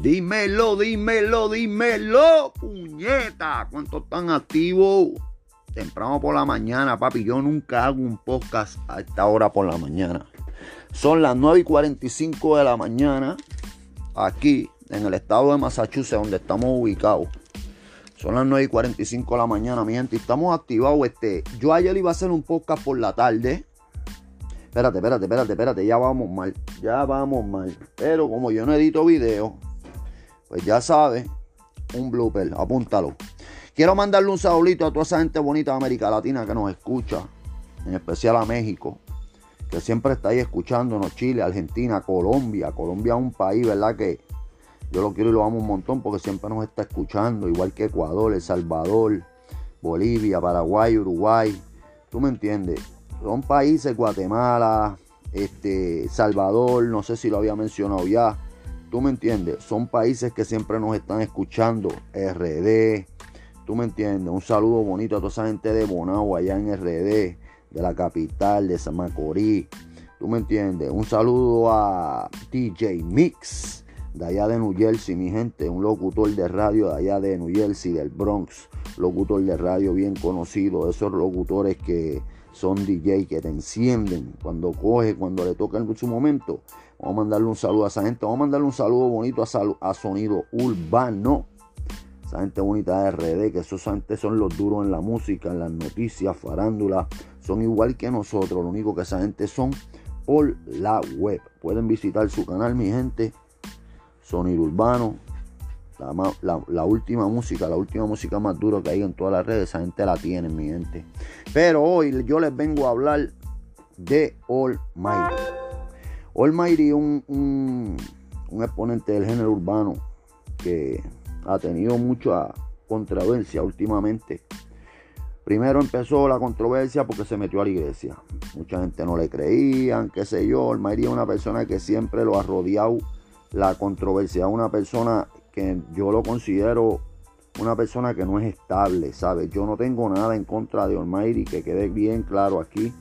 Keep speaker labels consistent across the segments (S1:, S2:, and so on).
S1: Dímelo, dímelo, dímelo, puñeta. ¿Cuántos están activos? Temprano por la mañana, papi. Yo nunca hago un podcast a esta hora por la mañana. Son las 9 y 45 de la mañana. Aquí, en el estado de Massachusetts, donde estamos ubicados. Son las 9 y 45 de la mañana, mi gente. Estamos activados. Este, yo ayer iba a hacer un podcast por la tarde. Espérate, espérate, espérate, espérate. Ya vamos mal. Ya vamos mal. Pero como yo no edito video, pues ya sabes, un blooper, apúntalo. Quiero mandarle un saludito a toda esa gente bonita de América Latina que nos escucha, en especial a México, que siempre está escuchándonos, Chile, Argentina, Colombia. Colombia es un país, ¿verdad? Que yo lo quiero y lo amo un montón porque siempre nos está escuchando, igual que Ecuador, El Salvador, Bolivia, Paraguay, Uruguay. ¿Tú me entiendes? Son países, Guatemala, este, Salvador, no sé si lo había mencionado ya ¿Tú me entiendes? Son países que siempre nos están escuchando. RD. ¿Tú me entiendes? Un saludo bonito a toda esa gente de Bonao allá en RD, de la capital, de San Macorís. ¿Tú me entiendes? Un saludo a DJ Mix, de allá de New Jersey, mi gente. Un locutor de radio de allá de New Jersey, del Bronx. Locutor de radio bien conocido. Esos locutores que son DJ que te encienden cuando coge, cuando le toca en su momento. Vamos a mandarle un saludo a esa gente. Vamos a mandarle un saludo bonito a, Sonido Urbano. Esa gente bonita de RD, que esos gente son los duros en la música, en las noticias, farándula. Son igual que nosotros. Lo único que esa gente son por la web. Pueden visitar su canal, mi gente. Sonido Urbano. La, última música, la última música más dura que hay en todas las redes, esa gente la tiene, mi gente. Pero hoy yo les vengo a hablar de All Mighty. Almighty es un, un, exponente del género urbano que ha tenido mucha controversia últimamente. Primero empezó la controversia porque se metió a la iglesia. Mucha gente no le creía, qué sé yo. Almighty es una persona que siempre lo ha rodeado la controversia. Una persona yo lo considero una persona que no es estable, ¿sabes? Yo no tengo nada en contra de Almighty, que quede bien claro aquí.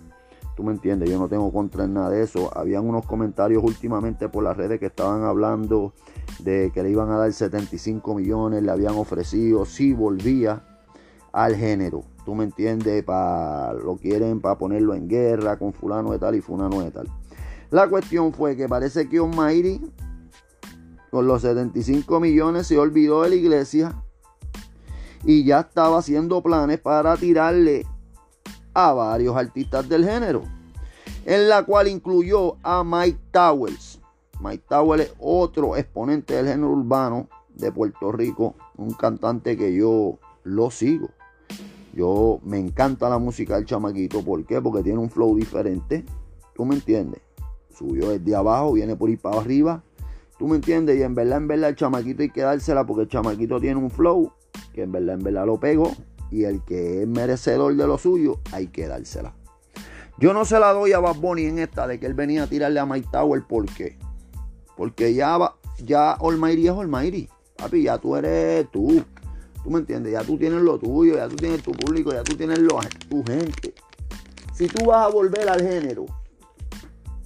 S1: Tú me entiendes, yo no tengo contra en nada de eso. Habían unos comentarios últimamente por las redes que estaban hablando de que le iban a dar 75 millones, le habían ofrecido, si volvía al género. Tú me entiendes, para lo quieren para ponerlo en guerra con fulano de tal y fulano de tal. La cuestión fue que parece que Omairi con los 75 millones se olvidó de la iglesia y ya estaba haciendo planes para tirarle a varios artistas del género, en la cual incluyó a Mike Towers. Mike Towers es otro exponente del género urbano de Puerto Rico, un cantante que yo lo sigo. Yo me encanta la música del chamaquito, ¿por qué? Porque tiene un flow diferente. ¿Tú me entiendes? Subió desde abajo, viene por ahí para arriba. ¿Tú me entiendes? Y en verdad, en verdad, el chamaquito hay que dársela porque el chamaquito tiene un flow que en verdad, en verdad lo pego y el que es merecedor de lo suyo, hay que dársela. Yo no se la doy a Bad Bunny en esta de que él venía a tirarle a Mike Tower. ¿Por qué? Porque ya, ya es Almighty. Papi, ya tú eres tú. ¿Tú me entiendes? Ya tú tienes lo tuyo, ya tú tienes tu público, ya tú tienes lo, tu gente. Si tú vas a volver al género,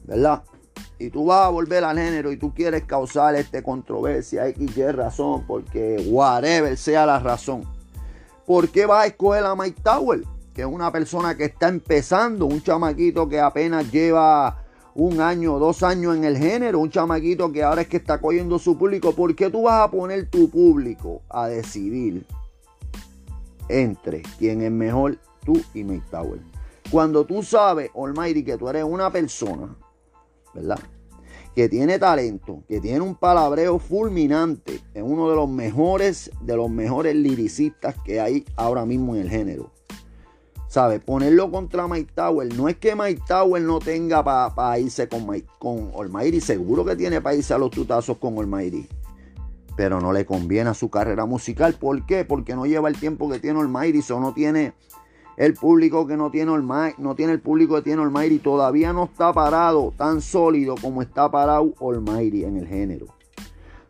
S1: ¿verdad? Y tú vas a volver al género y tú quieres causar este controversia, X, Y razón, porque whatever sea la razón ¿Por qué vas a escoger a Mike Tower? Que es una persona que está empezando, un chamaquito que apenas lleva un año, dos años en el género, un chamaquito que ahora es que está cogiendo su público. ¿Por qué tú vas a poner tu público a decidir entre quién es mejor, tú y Mike Tower? Cuando tú sabes, Almighty, que tú eres una persona, ¿verdad? que tiene talento, que tiene un palabreo fulminante, es uno de los mejores, de los mejores liricistas que hay ahora mismo en el género. ¿Sabe? Ponerlo contra Mike Tower. No es que Mike Tower no tenga para irse con, Mike, con Almighty. Seguro que tiene para irse a los tutazos con Almighty. Pero no le conviene a su carrera musical. ¿Por qué? Porque no lleva el tiempo que tiene Almighty. O no tiene el público que no tiene Almighty, no tiene el público que tiene Almighty, todavía no está parado tan sólido como está parado Almighty en el género.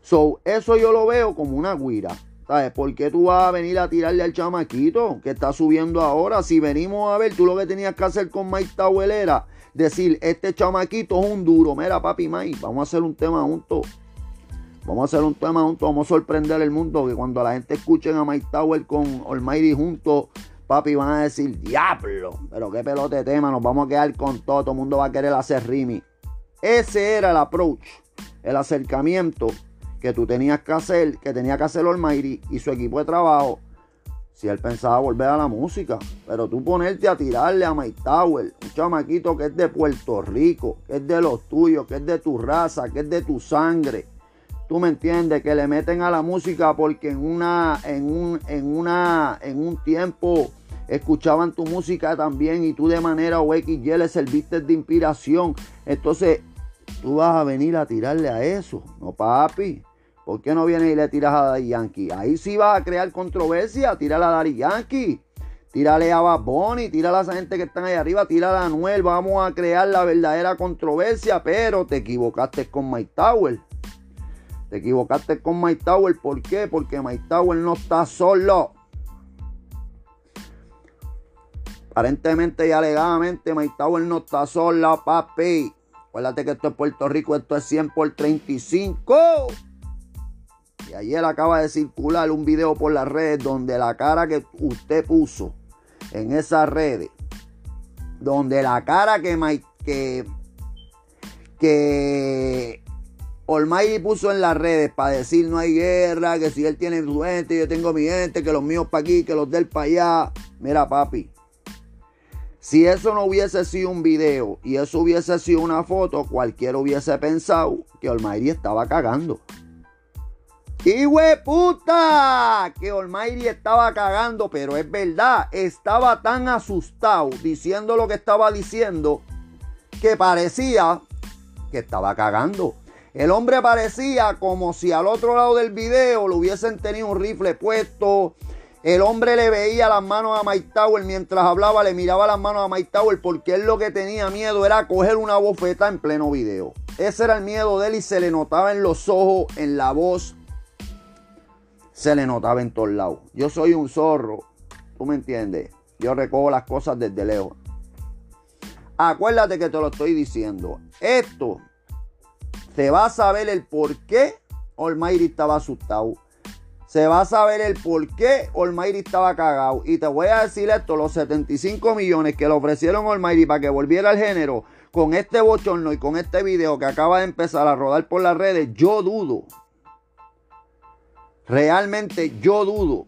S1: So, eso yo lo veo como una guira. ¿Sabes? ¿Por qué tú vas a venir a tirarle al chamaquito que está subiendo ahora? Si venimos a ver, tú lo que tenías que hacer con Mike Tower era decir, este chamaquito es un duro. Mira, papi Mike, vamos a hacer un tema juntos. Vamos a hacer un tema juntos, vamos a sorprender el mundo. Que cuando la gente escuche a Mike Tower con Almighty juntos, papi, van a decir, diablo, pero qué pelote de tema, nos vamos a quedar con todo, todo el mundo va a querer hacer rimi. Ese era el approach, el acercamiento que tú tenías que hacer, que tenía que hacer Almighty y su equipo de trabajo si él pensaba volver a la música. Pero tú ponerte a tirarle a Mike Tower, un chamaquito que es de Puerto Rico, que es de los tuyos, que es de tu raza, que es de tu sangre. Tú me entiendes, que le meten a la música porque en una, en un, en una, en un tiempo escuchaban tu música también y tú de manera o le serviste de inspiración. Entonces, tú vas a venir a tirarle a eso. No, papi. ¿Por qué no vienes y le tiras a Daddy Yankee? Ahí sí vas a crear controversia. Tírale a Daddy Yankee. Tírale a Bad Bunny. Tírale a esa gente que están ahí arriba. Tírale a Anuel. Vamos a crear la verdadera controversia. Pero te equivocaste con Mike Tower. Te equivocaste con Mike Tower. ¿Por qué? Porque Mike Tower no está solo. Aparentemente y alegadamente Mike Tower no está solo, papi. Acuérdate que esto es Puerto Rico. Esto es 100 por 35. Y ayer acaba de circular un video por las redes donde la cara que usted puso en esas redes, donde la cara que, que puso en las redes para decir no hay guerra, que si él tiene su gente, yo tengo mi gente, que los míos para aquí, que los del para allá. Mira, papi, si eso no hubiese sido un video y eso hubiese sido una foto, cualquiera hubiese pensado que Olmairi estaba cagando. ¡Y puta! Que Almighty estaba cagando, pero es verdad, estaba tan asustado diciendo lo que estaba diciendo que parecía que estaba cagando. El hombre parecía como si al otro lado del video lo hubiesen tenido un rifle puesto. El hombre le veía las manos a Mike Tower mientras hablaba, le miraba las manos a Mike Tower porque él lo que tenía miedo era coger una bofeta en pleno video. Ese era el miedo de él y se le notaba en los ojos, en la voz se le notaba en todos lados. Yo soy un zorro, tú me entiendes. Yo recojo las cosas desde lejos. Acuérdate que te lo estoy diciendo. Esto se va a saber el por qué Olmairi estaba asustado. Se va a saber el por qué Olmairi estaba cagado. Y te voy a decir esto: los 75 millones que le ofrecieron Olmairi para que volviera al género con este bochorno y con este video que acaba de empezar a rodar por las redes, yo dudo Realmente yo dudo.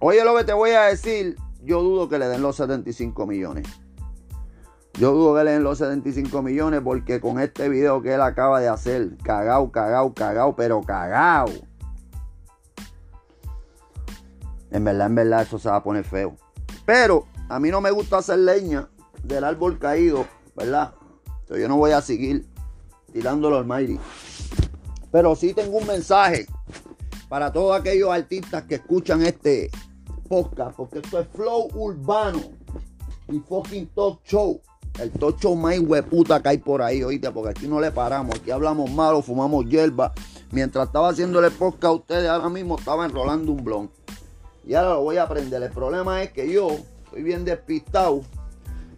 S1: Oye lo que te voy a decir, yo dudo que le den los 75 millones. Yo dudo que le den los 75 millones porque con este video que él acaba de hacer, cagao, cagao, cagao, pero cagao. En verdad, en verdad, eso se va a poner feo. Pero a mí no me gusta hacer leña del árbol caído, ¿verdad? Entonces yo no voy a seguir tirándolo al Mayri. Pero sí tengo un mensaje para todos aquellos artistas que escuchan este podcast, porque esto es flow urbano y fucking talk show. El talk show más hueputa que hay por ahí, oíste, porque aquí no le paramos, aquí hablamos malo, fumamos hierba. Mientras estaba haciéndole podcast a ustedes, ahora mismo estaba enrolando un blon. Y ahora lo voy a aprender. El problema es que yo estoy bien despistado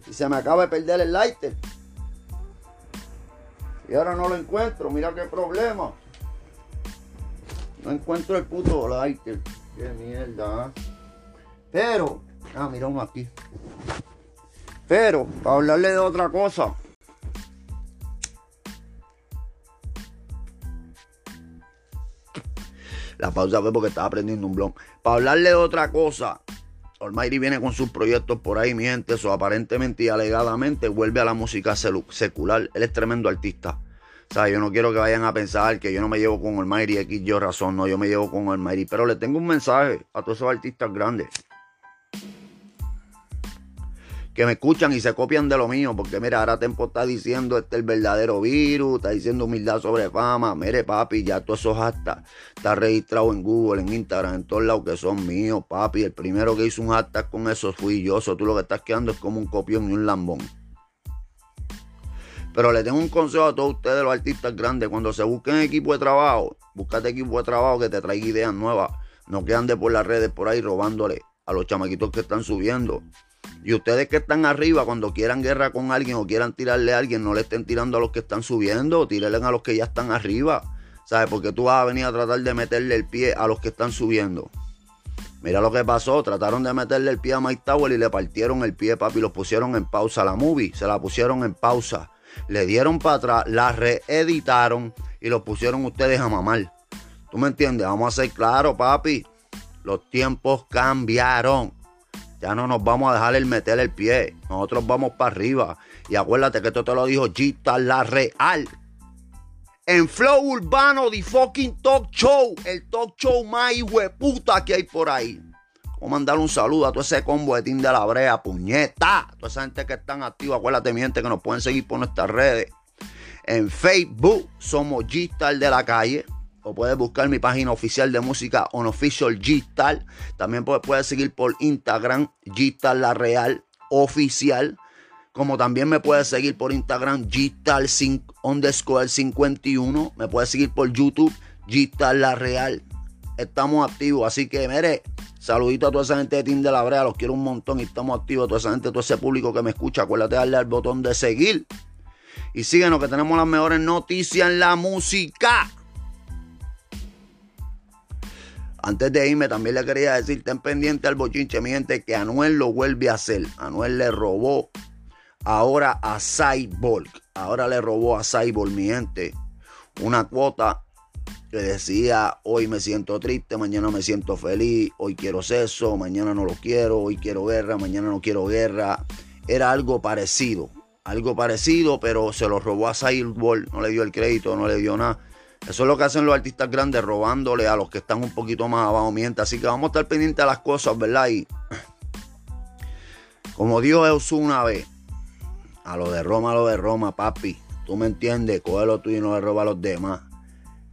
S1: y se me acaba de perder el lighter. Y ahora no lo encuentro, mira qué problema. No encuentro el puto lighter. Qué mierda. ¿ah? Pero, ah, mira uno aquí. Pero, para hablarle de otra cosa. La pausa fue porque estaba prendiendo un blog. Para hablarle de otra cosa. Almighty viene con sus proyectos por ahí, mi gente. Eso aparentemente y alegadamente vuelve a la música secular. Él es tremendo artista. O sea, yo no quiero que vayan a pensar que yo no me llevo con Almighty X, yo razón, no, yo me llevo con Almighty. Pero le tengo un mensaje a todos esos artistas grandes que me escuchan y se copian de lo mío, porque mira, ahora Tempo está diciendo este es el verdadero virus, está diciendo humildad sobre fama, mire papi, ya todos esos hashtag está registrado en Google, en Instagram, en todos lados que son míos, papi, el primero que hizo un hashtag con eso fui yo, eso tú lo que estás quedando es como un copión y un lambón. Pero le tengo un consejo a todos ustedes, los artistas grandes. Cuando se busquen equipo de trabajo, búscate equipo de trabajo que te traiga ideas nuevas. No que por las redes por ahí robándole a los chamaquitos que están subiendo. Y ustedes que están arriba, cuando quieran guerra con alguien o quieran tirarle a alguien, no le estén tirando a los que están subiendo, tírenle a los que ya están arriba. ¿Sabes? Porque tú vas a venir a tratar de meterle el pie a los que están subiendo. Mira lo que pasó, trataron de meterle el pie a Mike Tower y le partieron el pie, papi, los pusieron en pausa. La movie se la pusieron en pausa. Le dieron para atrás, la reeditaron y los pusieron ustedes a mamar. ¿Tú me entiendes? Vamos a ser claros, papi. Los tiempos cambiaron. Ya no nos vamos a dejar el meter el pie. Nosotros vamos para arriba. Y acuérdate que esto te lo dijo Gita La Real. En Flow Urbano, The Fucking Talk Show. El talk show más hueputa que hay por ahí. Vamos a mandar un saludo a todo ese combo de Team de la Brea, puñeta. Toda esa gente que están activa. Acuérdate, mi gente, que nos pueden seguir por nuestras redes. En Facebook somos G-Star de la calle. O puedes buscar mi página oficial de música Unofficial G-Star. También puedes seguir por Instagram G-Star La Real Oficial. Como también me puedes seguir por Instagram G-Star underscore 51. Me puedes seguir por YouTube G-Star La Real. Estamos activos. Así que, mire, saludito a toda esa gente de Team de la Brea. Los quiero un montón y estamos activos. Toda esa gente, todo ese público que me escucha. Acuérdate de darle al botón de seguir. Y síguenos que tenemos las mejores noticias en la música. Antes de irme, también le quería decir, ten pendiente al bochinche, mi gente, que Anuel lo vuelve a hacer. Anuel le robó ahora a Cyborg. Ahora le robó a Cyborg, mi gente, una cuota que decía, hoy me siento triste, mañana me siento feliz, hoy quiero sexo, mañana no lo quiero, hoy quiero guerra, mañana no quiero guerra. Era algo parecido, algo parecido, pero se lo robó a Cyborg, no le dio el crédito, no le dio nada. Eso es lo que hacen los artistas grandes, robándole a los que están un poquito más abajo, miente. Así que vamos a estar pendientes de las cosas, ¿verdad? Y como dijo Jesús una vez, a lo de Roma, a lo de Roma, papi. Tú me entiendes, cógelo tú y no le roba a los demás.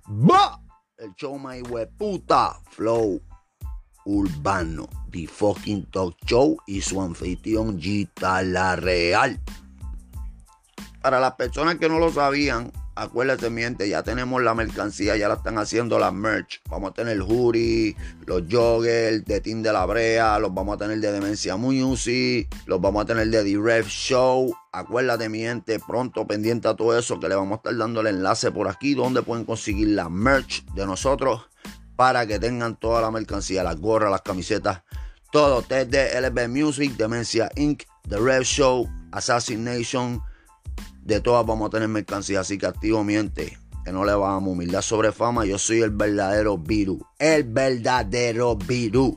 S1: ¡Bah! El show más puta Flow Urbano, The Fucking Talk Show y su anfitrión Gita La Real. Para las personas que no lo sabían, Acuérdate, miente, ya tenemos la mercancía, ya la están haciendo la merch. Vamos a tener Jury, los joggers de Team de la Brea, los vamos a tener de Demencia Music, los vamos a tener de The Rev Show. Acuérdate, miente, pronto pendiente a todo eso, que le vamos a estar dando el enlace por aquí, donde pueden conseguir la merch de nosotros para que tengan toda la mercancía, las gorras, las camisetas, todo. Desde LB Music, Demencia Inc., The Rev Show, Assassination de todas vamos a tener mercancía, así que activo miente, que no le vamos. Humildad sobre fama, yo soy el verdadero virus, el verdadero virus.